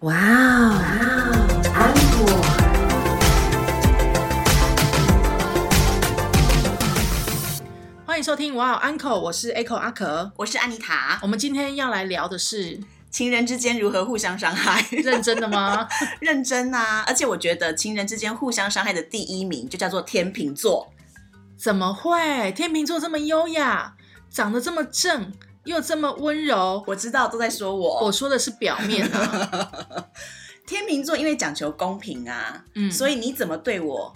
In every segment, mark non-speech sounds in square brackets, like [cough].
哇哦，安果。欢迎收听哇哦 Uncle，我是 Echo 阿可。我是安妮塔。我们今天要来聊的是情人之间如何互相伤害？认真的吗？[laughs] 认真啊！而且我觉得情人之间互相伤害的第一名就叫做天秤座。怎么会？天秤座这么优雅，长得这么正，又这么温柔。我知道都在说我，我说的是表面啊。[laughs] 天秤座因为讲求公平啊，嗯所以你怎么对我，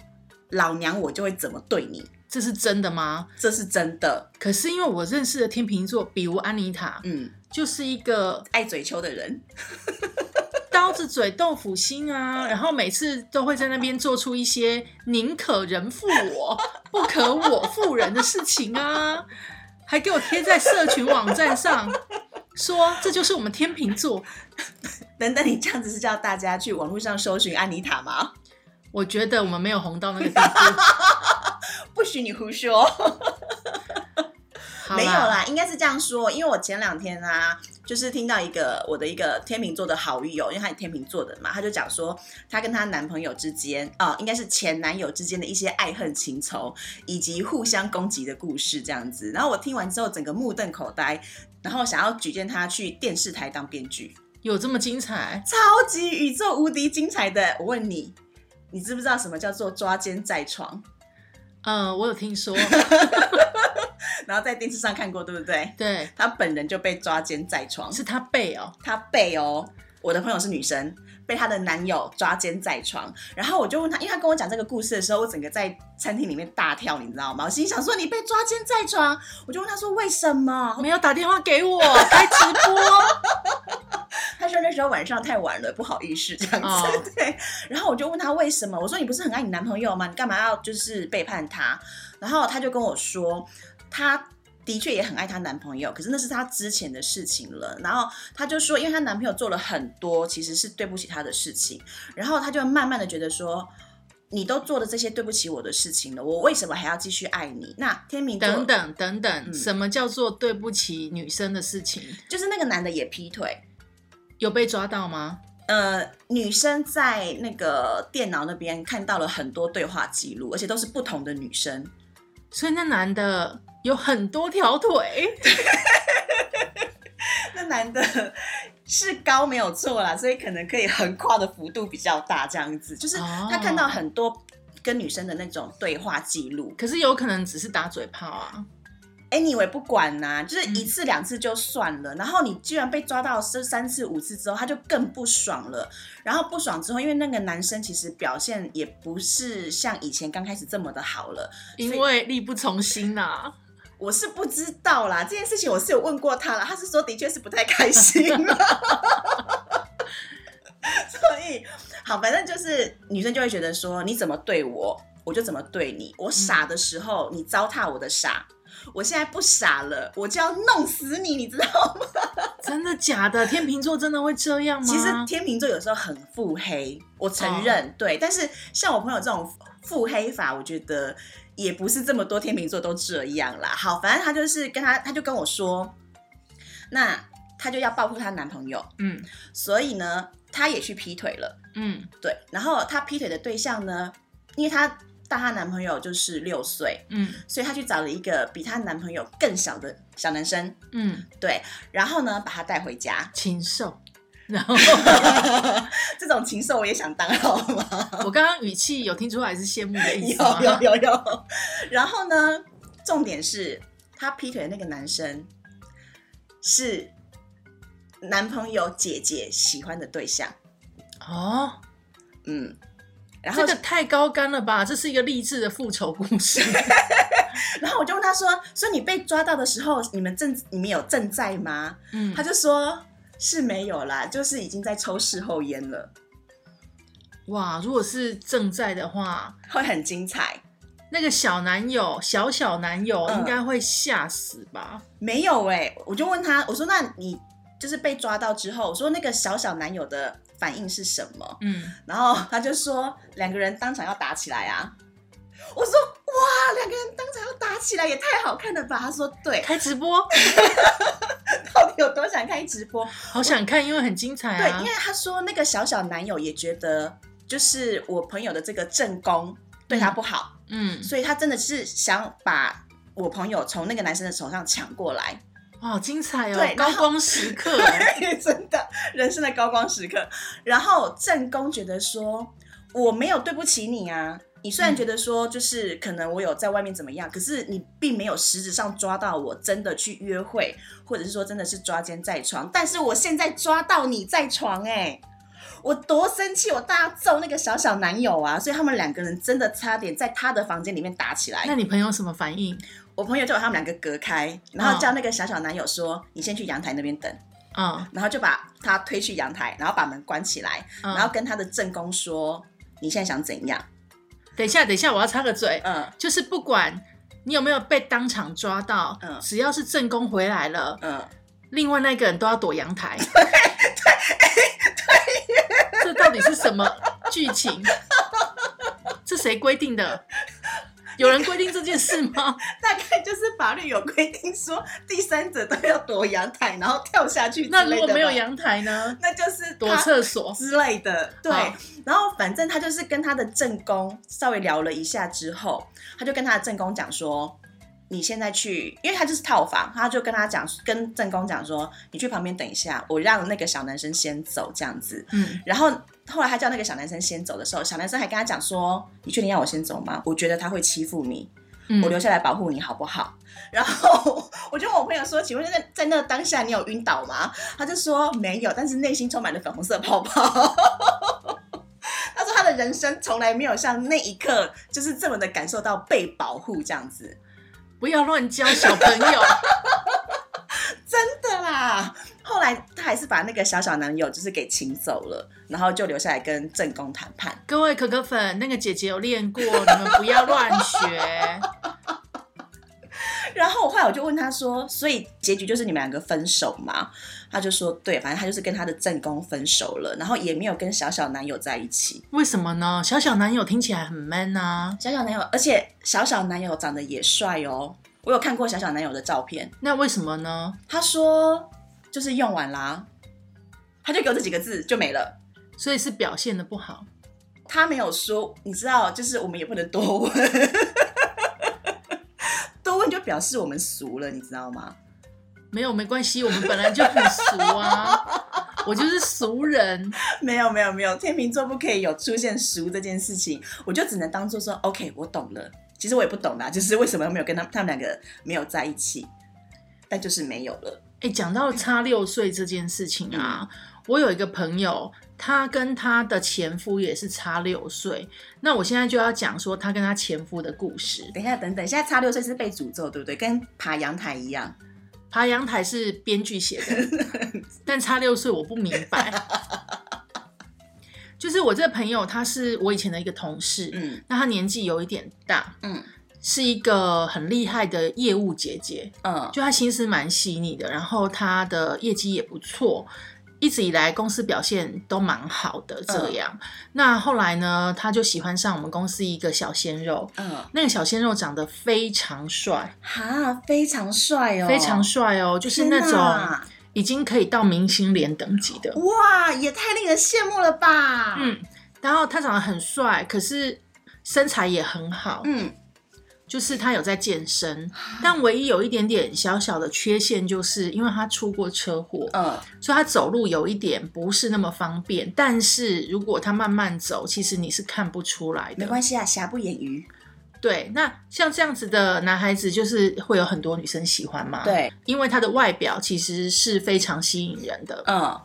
老娘我就会怎么对你，这是真的吗？这是真的。可是因为我认识的天秤座，比如安妮塔，嗯，就是一个爱嘴球的人，[laughs] 刀子嘴豆腐心啊，然后每次都会在那边做出一些宁可人负我，不可我负人的事情啊，还给我贴在社群网站上，[laughs] 说这就是我们天秤座。等等，你这样子是叫大家去网络上搜寻安妮塔吗？我觉得我们没有红到那个地步，[laughs] 不许你胡说。好没有啦，应该是这样说，因为我前两天啊，就是听到一个我的一个天秤座的好友，因为他是天秤座的嘛，他就讲说她跟她男朋友之间啊、应该是前男友之间的一些爱恨情仇，以及互相攻击的故事这样子。然后我听完之后，整个目瞪口呆，然后想要举荐他去电视台当编剧，有这么精彩？超级宇宙无敌精彩的。我问你，你知不知道什么叫做抓奸在床？嗯，我有听说，[laughs] 然后在电视上看过，对不对？对，他本人就被抓奸在床。是他被哦，她被哦，我的朋友是女生，被她的男友抓奸在床，然后我就问她，因为她跟我讲这个故事的时候，我整个在餐厅里面大跳，你知道吗？我心想说你被抓奸在床，我就问她说为什么？没有打电话给我，开直播。[laughs] 她说那时候晚上太晚了，不好意思这样子。哦对，然后我就问她为什么，我说你不是很爱你男朋友吗？你干嘛要就是背叛他？然后她就跟我说，她。的确也很爱她男朋友，可是那是她之前的事情了。然后她就说，因为她男朋友做了很多其实是对不起她的事情，然后她就慢慢的觉得说，你都做了这些对不起我的事情了，我为什么还要继续爱你？那天明等等等等，嗯什么叫做对不起女生的事情？就是那个男的也劈腿，有被抓到吗？呃，女生在那个电脑那边看到了很多对话记录，而且都是不同的女生。所以那男的有很多条腿，[laughs] 那男的是高没有错啦，所以可能可以横跨的幅度比较大，这样子就是哦他看到很多跟女生的那种对话记录。可是有可能只是打嘴炮啊。anyway 不管呐、就是嗯一次两次就算了，然后你居然被抓到这三次五次之后，他就更不爽了。然后不爽之后，因为那个男生其实表现也不是像以前刚开始这么的好了，因为力不从心啊呐、我是不知道啦，这件事情我是有问过他了，他是说的确是不太开心。[laughs] 所以好，反正就是女生就会觉得说，你怎么对我，我就怎么对你。我傻的时候，你糟蹋我的傻。我现在不傻了，我就要弄死你，你知道吗？[laughs] 真的假的？天秤座真的会这样吗？其实天秤座有时候很腹黑，我承认、对。但是像我朋友这种腹黑法，我觉得也不是这么多天秤座都这样啦。好，反正她就是跟她，她就跟我说，那她就要报复她男朋友，嗯所以呢，她也去劈腿了。嗯对，然后她劈腿的对象呢，因为她大她男朋友就是六岁，嗯所以她去找了一个比她男朋友更小的小男生，嗯，对，然后呢，把他带回家。禽兽。然后 [laughs] 这种禽兽我也想当，好吗？[laughs] 我刚刚语气有听出来是羡慕的意思有吗？有有有。然后呢，重点是他劈腿的那个男生是男朋友姐姐喜欢的对象，哦，嗯。然后这个太高干了吧？这是一个励志的复仇故事。[laughs] 然后我就问他说：“所以你被抓到的时候，你们正你们有正在吗？”嗯，他就说：“是没有啦，就是已经在抽事后烟了，哇，如果是正在的话，会很精彩。那个小男友小小男友嗯应该会吓死吧？”没有哎、我就问他，我说：“那你就是被抓到之后，我说那个小小男友的反应是什么？”嗯，然后他就说两个人当场要打起来啊。我说哇，两个人当场要打起来也太好看了吧？他说对，开直播，[laughs] 到底有多想开直播。好想看，因为很精彩对，啊因为。他说那个小小男友也觉得，就是我朋友的这个正宫对他不好，嗯，所以他真的是想把我朋友从那个男生的手上抢过来。哇，好精彩哦对，高光时刻 [laughs] 真的人生的高光时刻。然后正宫觉得说，我没有对不起你啊。你虽然觉得说，就是可能我有在外面怎么样，可是你并没有实质上抓到我真的去约会，或者是说真的是抓奸在床。但是我现在抓到你在床、哎，我多生气！我大揍那个小小男友啊！所以他们两个人真的差点在他的房间里面打起来。那你朋友什么反应？我朋友就把他们两个隔开，然后叫那个小小男友说：“你先去阳台那边等。”嗯然后就把他推去阳台，然后把门关起来，嗯，然后跟他的正宫说：“你现在想怎样等一下，等一下，我要插个嘴？”，嗯就是不管你有没有被当场抓到，嗯只要是正宫回来了，嗯，另外那个人都要躲阳台。[laughs] 对对这到底是什么剧情？是谁规定的？有人规定这件事吗？[laughs] 大概就是法律有规定说，第三者都要躲阳台，然后跳下去那如果没有吧，阳台呢？那就是躲他厕所。之类的。对，然后反正他就是跟他的正宫稍微聊了一下之后，他就跟他的正宫讲说。你现在去，因为他就是套房，他就跟他讲，跟正宫讲说，你去旁边等一下，我让那个小男生先走，这样子。嗯，然后后来他叫那个小男生先走的时候，小男生还跟他讲说：“你确定要我先走吗？我觉得他会欺负你，嗯我留下来保护你好不好？” [laughs] 然后我就问我朋友说：“请问在在那个当下你有晕倒吗？”他就说没有，但是内心充满了粉红色泡泡。[laughs] 他说他的人生从来没有像那一刻就是这么的感受到被保护这样子，不要乱教小朋友。真的啦。后来他还是把那个小小男友就是给请走了，然后就留下来跟正宫谈判。各位可可粉，那个姐姐有练过，你们不要乱学。[laughs] 然后我后来我就问他说：“所以结局就是你们两个分手吗？”他就说：“对，反正他就是跟他的正宫分手了，然后也没有跟小小男友在一起。为什么呢？小小男友听起来很 man 啊，小小男友，而且小小男友长得也帅哦，我有看过小小男友的照片。那为什么呢？他说就是用完啦，他就给我这几个字就没了。所以是表现的不好。他没有说，你知道，就是我们也不能多问，多问就表示我们俗了，你知道吗？没有没关系，我们本来就很俗啊，我就是俗人。[laughs] 没有没有没有，天秤座不可以有出现熟这件事情，我就只能当做说 OK，我懂了。其实我也不懂啦，就是为什么没有跟他他们两个没有在一起，但就是没有了。哎，讲到差六岁这件事情啊，我有一个朋友，他跟他的前夫也是差六岁。那我现在就要讲说他跟他前夫的故事。等一下，等等，现在差六岁是被诅咒，对不对？跟爬阳台一样。[laughs] 爬阳台是编剧写的，但差六岁我不明白。[laughs] 就是我这个朋友，他是我以前的一个同事，嗯那他年纪有一点大，嗯是一个很厉害的业务姐姐，嗯。就她心思蛮细腻的，然后她的业绩也不错，一直以来公司表现都蛮好的。这样，那后来呢，她就喜欢上我们公司一个小鲜肉，嗯，那个小鲜肉长得非常帅，哈，非常帅哦，非常帅哦，就是那天种已经可以到明星脸等级的。哇，也太令人羡慕了吧？嗯，然后他长得很帅，可是身材也很好，嗯，就是他有在健身，但唯一有一点点小小的缺陷，就是因为他出过车祸，嗯所以他走路有一点不是那么方便。但是如果他慢慢走，其实你是看不出来的。没关系啊，瑕不掩瑜。对，那像这样子的男孩子，就是会有很多女生喜欢嘛。，对，因为他的外表其实是非常吸引人的，嗯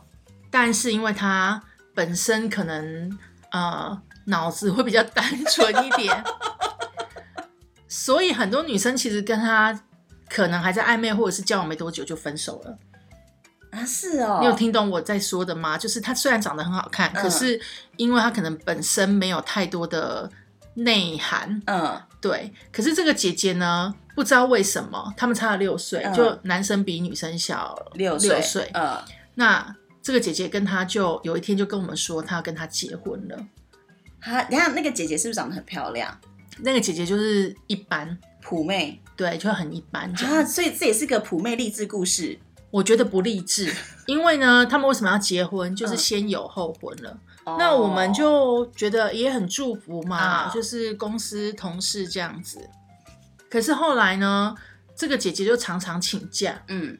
但是因为他本身可能呃脑子会比较单纯一点，所以很多女生其实跟他可能还在暧昧或者是交往没多久就分手了。啊，是哦，你有听懂我在说的吗？就是他虽然长得很好看，嗯可是因为他可能本身没有太多的内涵，嗯对。可是这个姐姐呢，不知道为什么他们差了六岁，嗯就男生比女生小六六岁。嗯那这个姐姐跟他就有一天就跟我们说，她要跟他结婚了。哈，等一下那个姐姐是不是长得很漂亮？那个姐姐就是一般，普妹对，就很一般这样。啊，所以这也是个普妹励志故事。我觉得不励志，[laughs] 因为呢，他们为什么要结婚？就是嗯先有后婚了。那我们就觉得也很祝福嘛，啊就是公司同事这样子。可是后来呢，这个姐姐就常常请假，嗯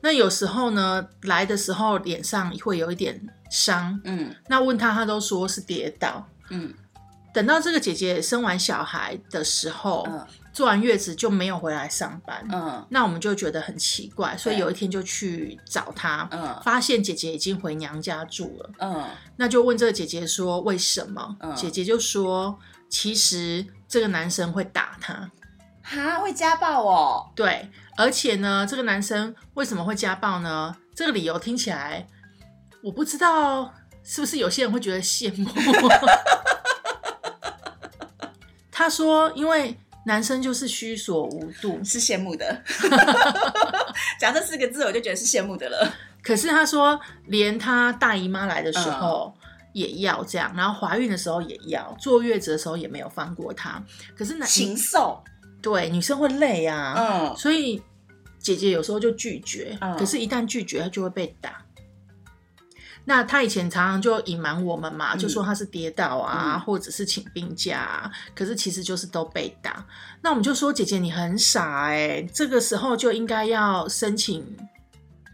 那有时候呢来的时候脸上会有一点伤，嗯那问她，她都说是跌倒。嗯等到这个姐姐生完小孩的时候，嗯做完月子就没有回来上班。嗯那我们就觉得很奇怪，所以有一天就去找她，嗯发现姐姐已经回娘家住了。嗯那就问这个姐姐说为什么？嗯姐姐就说，其实这个男生会打她，哈会家暴哦，对，而且呢，这个男生为什么会家暴呢？这个理由听起来，我不知道是不是有些人会觉得羡慕。[laughs] 他说，因为男生就是虚所无度，是羡慕的。[laughs] 讲这四个字，我就觉得是羡慕的了。可是他说，连他大姨妈来的时候。也要这样，然后怀孕的时候也要，坐月子的时候也没有放过他。可是男禽兽，对女生会累啊，嗯所以姐姐有时候就拒绝，嗯可是，一旦拒绝，她就会被打。那他以前常常就隐瞒我们嘛，嗯就说他是跌倒啊，嗯或者是请病假、啊，可是其实就是都被打。那我们就说姐姐你很傻哎、这个时候就应该要申请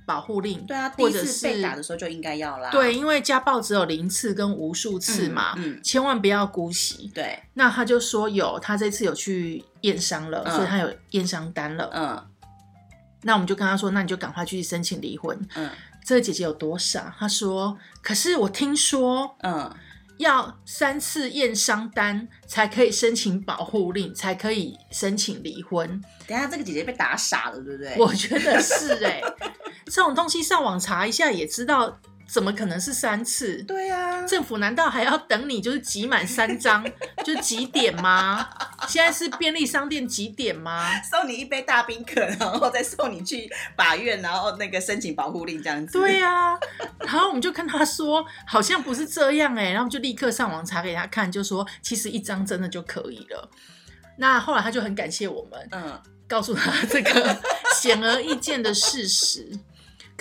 保护令，对啊，或者是次被打的时候就应该要啦。对，因为家暴只有零次跟无数次嘛，嗯嗯千万不要姑息。对，那他就说有，他这次有去验伤了，嗯所以他有验伤单了。嗯那我们就跟他说，那你就赶快去申请离婚。嗯这个姐姐有多傻？她说，可是我听说嗯，要三次验伤单才可以申请保护令，才可以申请离婚。等下这个姐姐被打傻了，对不对？我觉得是哎、这种东西上网查一下也知道，怎么可能是三次？对啊，政府难道还要等你就是集满三张，[laughs] 就是几点吗？现在是便利商店几点吗？送你一杯大冰可，然后再送你去法院，然后那个申请保护令这样子。对呀、然后我们就跟他说，好像不是这样哎、然后就立刻上网查给他看，就说其实一张真的就可以了。那后来他就很感谢我们，嗯告诉他这个 [laughs] 显而易见的事实。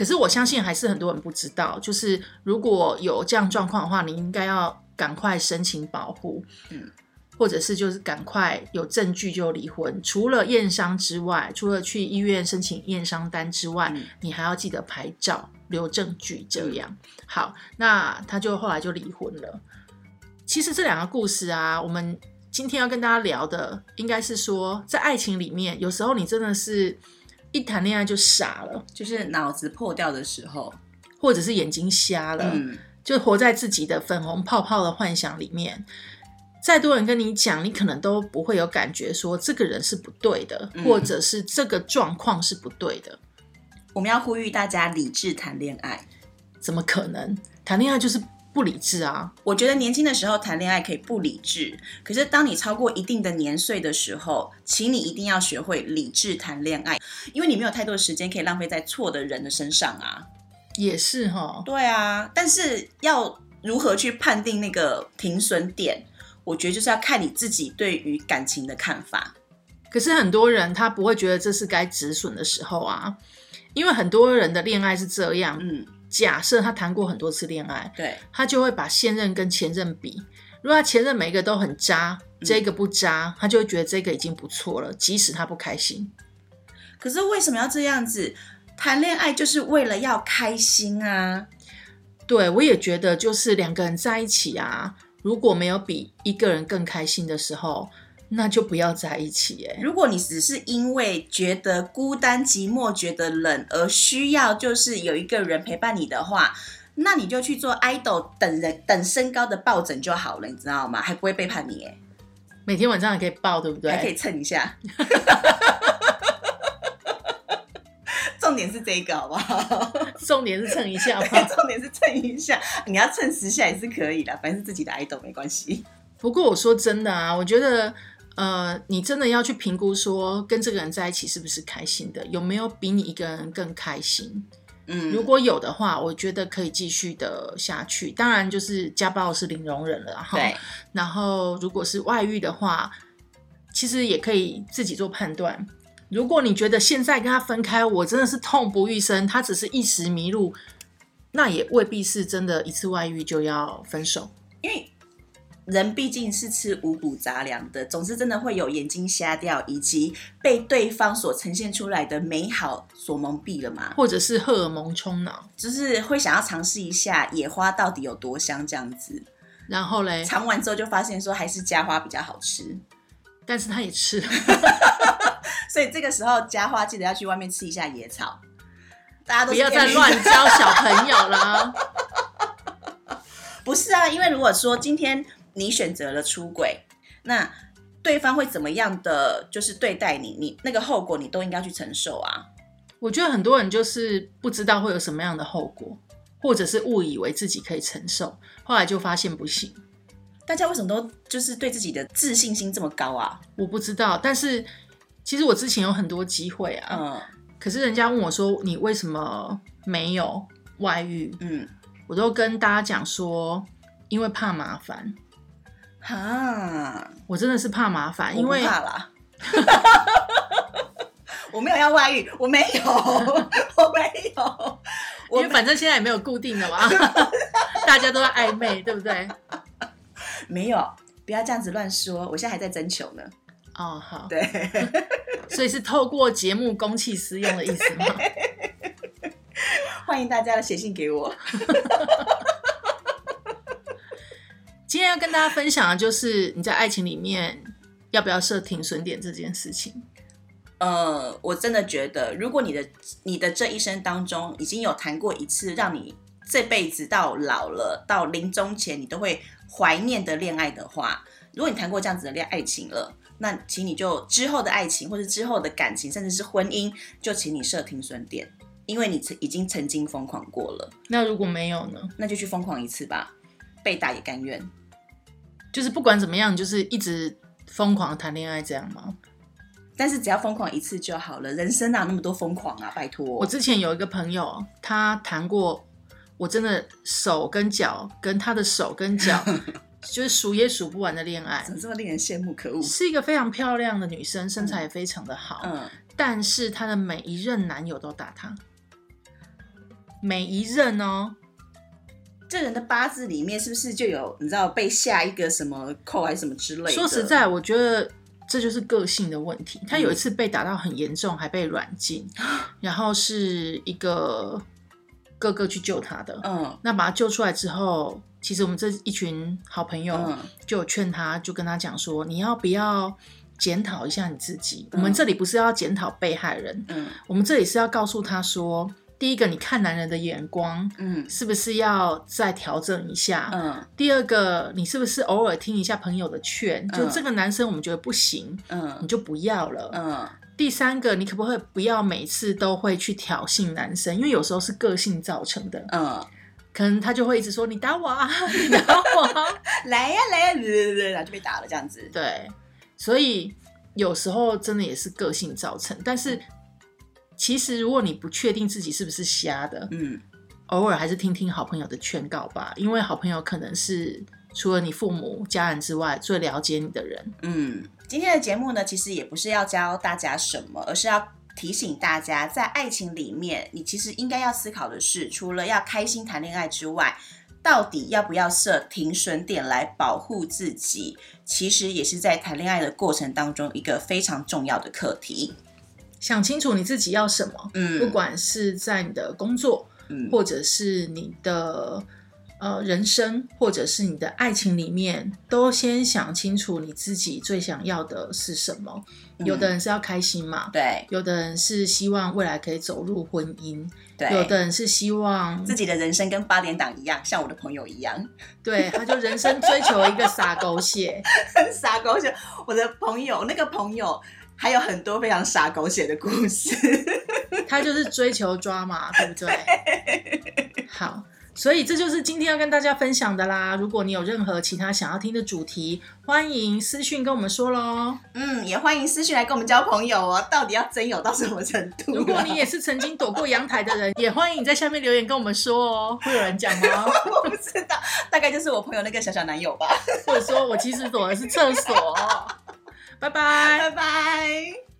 可是我相信还是很多人不知道，就是如果有这样状况的话，你应该要赶快申请保护，嗯，或者是就是赶快有证据就离婚。除了验伤之外，除了去医院申请验伤单之外，嗯你还要记得拍照留证据。这样、好，那他就后来就离婚了。其实这两个故事啊，我们今天要跟大家聊的，应该是说，在爱情里面，有时候你真的是一谈恋爱就傻了，就是脑子破掉的时候，或者是眼睛瞎了，嗯就活在自己的粉红泡泡的幻想里面。再多人跟你讲，你可能都不会有感觉，说这个人是不对的，嗯或者是这个状况是不对的。我们要呼吁大家理智谈恋爱。怎么可能？谈恋爱就是不理智啊！我觉得年轻的时候谈恋爱可以不理智，可是当你超过一定的年岁的时候，请你一定要学会理智谈恋爱，因为你没有太多的时间可以浪费在错的人的身上啊。也是哈，对啊，但是要如何去判定那个停损点，我觉得就是要看你自己对于感情的看法。可是很多人他不会觉得这是该止损的时候啊，因为很多人的恋爱是这样，嗯，假设他谈过很多次恋爱，对，他就会把现任跟前任比。如果他前任每一个都很渣，这个不渣，他就会觉得这个已经不错了，即使他不开心。可是为什么要这样子？谈恋爱就是为了要开心啊。对我也觉得，就是两个人在一起啊，如果没有比一个人更开心的时候，那就不要在一起、欸。如果你只是因为觉得孤单寂寞、觉得冷而需要就是有一个人陪伴你的话，那你就去做 idol 等人等身高的抱枕就好了，你知道吗？还不会背叛你，哎，每天晚上也可以抱，对不对？还可以蹭一下。[laughs] 重点是这个好不好？重点是蹭一下嘛。重点是蹭一下，你要蹭十下也是可以的，反正是自己的 idol 没关系。不过我说真的啊，我觉得，呃，你真的要去评估说跟这个人在一起是不是开心的，有没有比你一个人更开心。嗯，如果有的话，我觉得可以继续的下去。当然，就是家暴是零容忍了哈。对，然后如果是外遇的话，其实也可以自己做判断。如果你觉得现在跟他分开，我真的是痛不欲生，他只是一时迷路，那也未必是真的一次外遇就要分手。人毕竟是吃五谷杂粮的，总是真的会有眼睛瞎掉，以及被对方所呈现出来的美好所蒙蔽了嘛，或者是荷尔蒙冲脑，就是会想要尝试一下野花到底有多香这样子。然后嘞，尝完之后就发现说还是家花比较好吃，但是他也吃了，[laughs] 所以这个时候家花记得要去外面吃一下野草。大家都不要再乱教小朋友啦。[laughs] 不是啊，因为如果说今天你选择了出轨，那对方会怎么样的就是对待你，你那个后果你都应该去承受啊。我觉得很多人就是不知道会有什么样的后果，或者是误以为自己可以承受，后来就发现不行。大家为什么都就是对自己的自信心这么高啊？我不知道，但是其实我之前有很多机会啊，嗯可是人家问我说你为什么没有外遇，嗯，我都跟大家讲说，因为怕麻烦，哈，我真的是怕麻烦，因为怕啦。[laughs] 我没有要外遇，我没有，[laughs] 我没有，我因为反正现在也没有固定的嘛，[laughs] 大家都在暧昧，对不对？没有，不要这样子乱说，我现在还在征求呢。哦，好，对，所以是透过节目公器私用的意思吗？欢迎大家的写信给我。今天要跟大家分享的就是你在爱情里面要不要设停损点这件事情。呃，我真的觉得，如果你的你的这一生当中已经有谈过一次，让你这辈子到老了到临终前你都会怀念的恋爱的话，如果你谈过这样子的恋爱情了，那请你就之后的爱情或者之后的感情，甚至是婚姻，就请你设停损点，因为你曾已经曾经疯狂过了，那如果没有呢？那就去疯狂一次吧，被打也甘愿。就是不管怎么样，就是一直疯狂谈恋爱这样吗？但是只要疯狂一次就好了，人生哪有那么多疯狂啊？拜托，我之前有一个朋友，他谈过，我真的手跟脚跟他的手跟脚，[laughs] 就是数也数不完的恋爱怎。么这么令人羡慕？可恶！是一个非常漂亮的女生，身材也非常的好，嗯，但是她的每一任男友都打她，每一任哦，这人的八字里面是不是就有你知道被下一个什么扣还是什么之类的？说实，在，我觉得这就是个性的问题。他嗯有一次被打到很严重，还被软禁，[laughs] 然后是一个哥哥去救他的。嗯那把他救出来之后，其实我们这一群好朋友嗯就有劝他，就跟他讲说，你要不要检讨一下你自己？嗯我们这里不是要检讨被害人，嗯我们这里是要告诉他说，第一个，你看男人的眼光嗯是不是要再调整一下？嗯第二个，你是不是偶尔听一下朋友的劝？就嗯这个男生我们觉得不行，嗯你嗯就不要了。嗯第三个，你可不可以不要每次都会去挑衅男生？因为有时候是个性造成的，嗯，可能他就会一直说你打我啊，[laughs] 你打我啊。来呀来呀，然后就被打了这样子。对，所以有时候真的也是个性造成。但是其实如果你不确定自己是不是瞎的，嗯偶尔还是听听好朋友的劝告吧，因为好朋友可能是除了你父母、家人之外最了解你的人。嗯，今天的节目呢，其实也不是要教大家什么，而是要。提醒大家，在爱情里面，你其实应该要思考的是，除了要开心谈恋爱之外，到底要不要设停损点来保护自己？其实也是在谈恋爱的过程当中一个非常重要的课题。想清楚你自己要什么，嗯不管是在你的工作，嗯或者是你的呃人生，或者是你的爱情里面，都先想清楚你自己最想要的是什么。有的人是要开心嘛，嗯对有的人是希望未来可以走入婚姻，对，有的人是希望自己的人生跟八点档一样，像我的朋友一样，对，他就人生追求一个撒狗血。[laughs] 傻狗血。我的朋友那个朋友还有很多非常傻狗血的故事。[laughs] 他就是追求抓嘛，对不对？好，所以这就是今天要跟大家分享的啦。如果你有任何其他想要听的主题，欢迎私讯跟我们说喽。嗯，也欢迎私讯来跟我们交朋友哦。到底要真有到什么程度、啊？如果你也是曾经躲过阳台的人，[laughs] 也欢迎你在下面留言跟我们说哦。会有人讲吗？我不知道，大概就是我朋友那个小小男友吧。或者说我其实躲的是厕所？拜拜。拜拜。